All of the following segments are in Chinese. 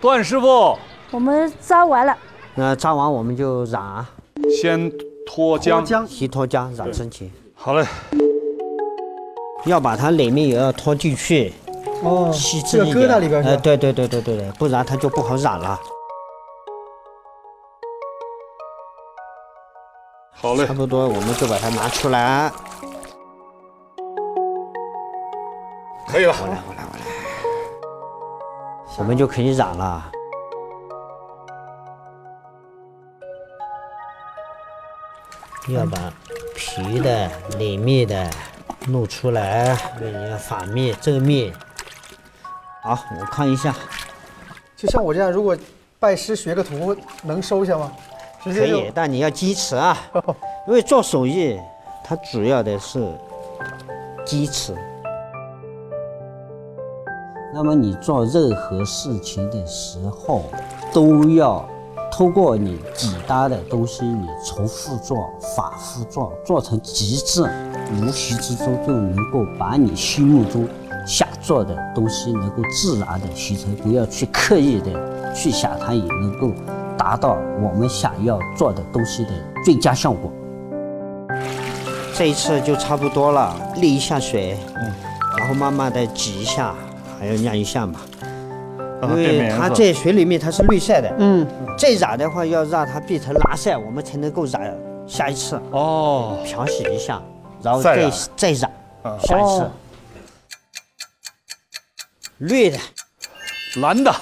段师傅，我们扎完了，那扎完我们就染啊，先脱浆。姜先脱浆染身体，好嘞，要把它里面也要脱进去，哦，细致这个一点。呃，疙瘩里边是吧？对对对对对对，不然它就不好染了。好嘞差，不多，我们就把它拿出来。可以了。我们就可以染了。要把皮的、里面的露出来，要反面、正面。好，我看一下，就像我这样，如果拜师学个徒，能收下吗？直可以，但你要坚持啊，因为做手艺，它主要的是坚持。那么你做任何事情的时候，都要通过你简单的东西，你重复做、反复做，做成极致，无形之中就能够把你心目中想做的东西能够自然的形成，不要去刻意的去想，它也能够达到我们想要做的东西的最佳效果。这一次就差不多了，沥一下水，嗯，然后慢慢的挤一下，还要晾一下嘛，因为。它在水里面它是绿色的，嗯，再染的话要让它变成蓝色，我们才能够染下一次，哦，漂洗一下，然后再再染。再染啊。下一次。哦。绿的，蓝的，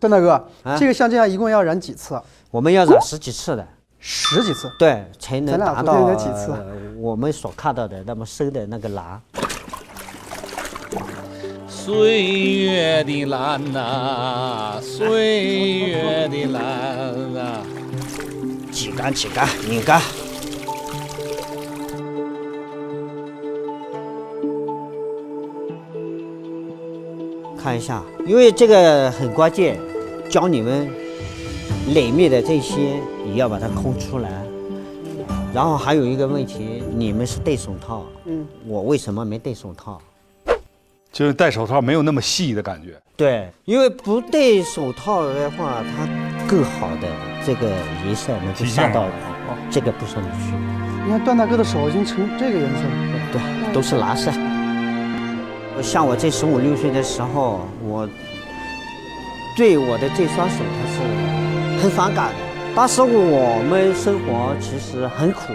邓大哥，啊？这个像这样一共要染几次？啊？我们要染十几次的，十几次。对，才能达到我们所看到的那么深的那个蓝。岁月的蓝呐、岁月的蓝啊。挤干挤干，拧干。看一下，因为这个很关键，教你们里面的这些也要把它抠出来。然后还有一个问题，你们是戴手套，嗯，我为什么没戴手套？就是戴手套没有那么细的感觉。对，因为不戴手套的话，它更好的这个颜色能够体现上到了这个布上面去。你看段大哥的手已经成这个颜色了。对，都是蓝色。像我这十五六岁的时候，我对我的这双手它是很反感的。当时我们生活其实很苦，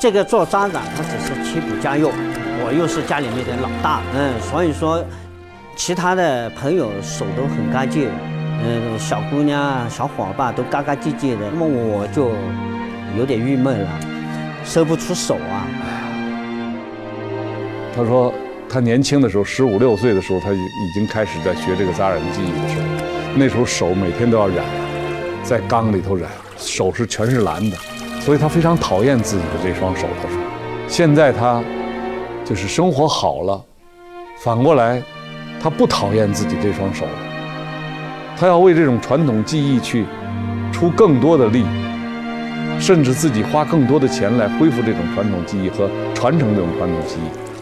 这个做扎染它只是贴补家用，我又是家里面的老大，嗯，所以说其他的朋友手都很干净，嗯，小姑娘、小伙伴都干干净净的，那么我就有点郁闷了，伸不出手啊。他说他年轻的时候，十五六岁的时候，他已已经开始在学这个扎染技艺的时候，那时候手每天都要染，在缸里头染，手是全是蓝的，所以他非常讨厌自己的这双手。他说，现在他就是生活好了，反过来，他不讨厌自己这双手了，他要为这种传统技艺去出更多的力。甚至自己花更多的钱来恢复这种传统技艺和传承这种传统技艺。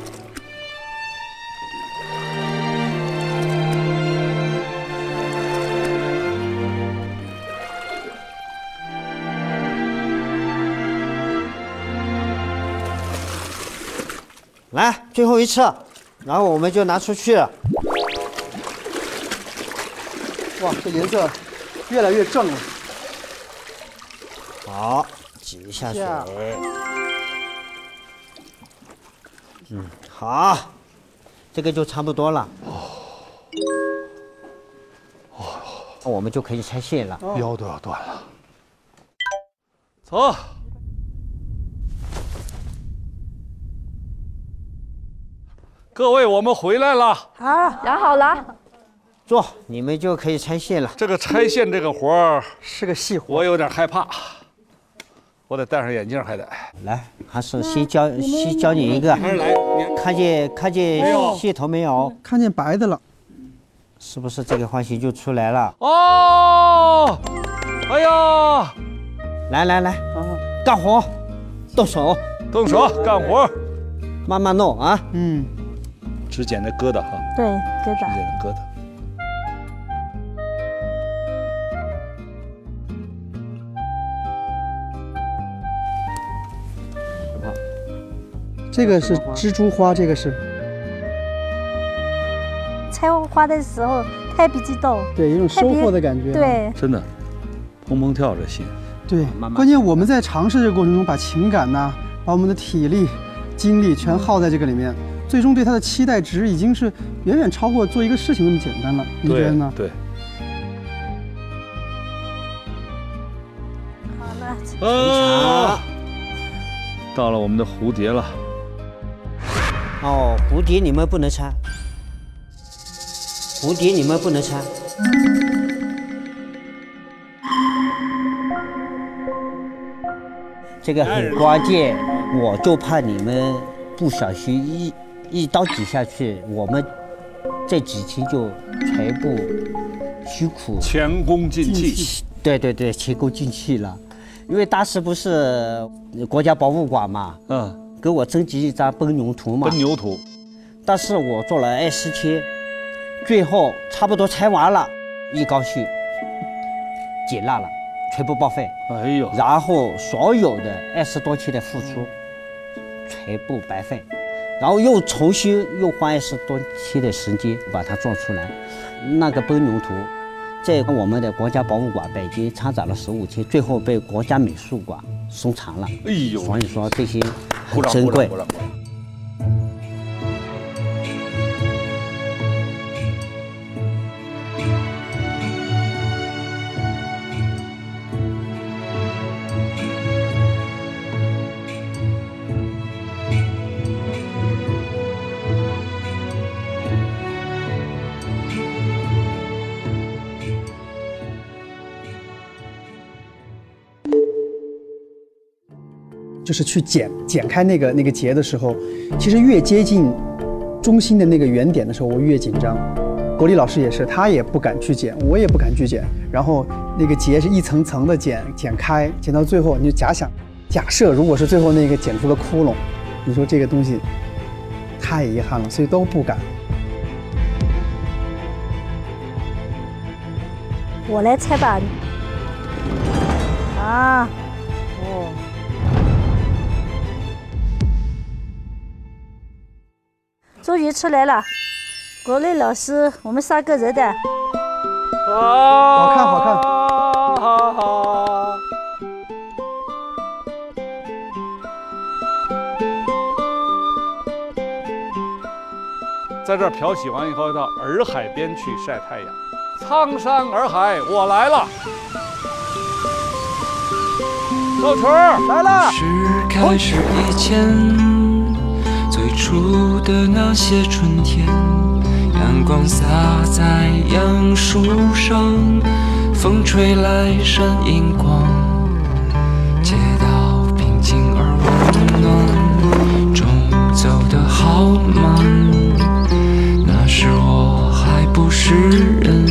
最后一次，然后我们就拿出去了。哇，这颜色越来越正了。好，挤一下水下。嗯，好，这个就差不多了。哦，我们就可以拆线了。腰都要断了。走，各位，我们回来了。好，养好了。坐，你们就可以拆线了。这个拆线这个活儿，是个细活。我有点害怕，我得戴上眼镜，还得。来，还是先教先教你一个，还是来，你看见看见线头没有？看见白的了，是不是这个花型就出来了？哦，哎呀，来来来，啊，干活，动手，动手干活，慢慢弄啊。嗯，只捡那疙瘩哈。对，疙瘩。捡那疙瘩。这个是蜘蛛花，这个是。采花的时候太不激动。对，有种收获的感觉。对。真的，砰砰跳这心。对。关键我们在尝试这个过程中，把情感呐，把我们的体力、精力全耗在这个里面。最终对他的期待值已经是远远超过做一个事情那么简单了。你觉得呢？对。好了，啊，到了我们的蝴蝶了。哦，蝴蝶你们不能拆，蝴蝶你们不能拆。这个很关键，我就怕你们不小心一一刀挤下去，我们这几天就全部辛苦。前功尽弃。对对对，前功尽弃了，因为当时不是国家博物馆嘛，嗯，给我征集一张奔牛图嘛奔，牛图。但是我做了二十天，最后差不多拆完了，一高兴，解烂了，全部报废，哎呦，然后所有的二十多期的付出，全部白费，然后又重新又花二十多天的时间把它做出来，那个奔牛图。在我们的国家博物馆北京参展了十五天，最后被国家美术馆收藏了。哎呦，所以说这些很珍贵就是去剪剪开那个那个结的时候，其实越接近中心的那个原点的时候，我越紧张。国立老师也是，他也不敢去剪，我也不敢去剪。然后那个结是一层层的剪剪开，剪到最后，你就假想，假设如果是最后那个剪出了窟窿，你说这个东西太遗憾了，所以都不敢。我来猜吧。啊，哦，终于出来了。国内老师，我们三个人的，好看好看好好。在这儿漂洗完以后，到洱海边去晒太阳。苍山洱海，我来了。小曲儿来了。是开始以前，最初的那些春天，阳光洒在杨树上，风吹来闪银光，街道平静而温暖，钟走得好慢，那时我还不是人，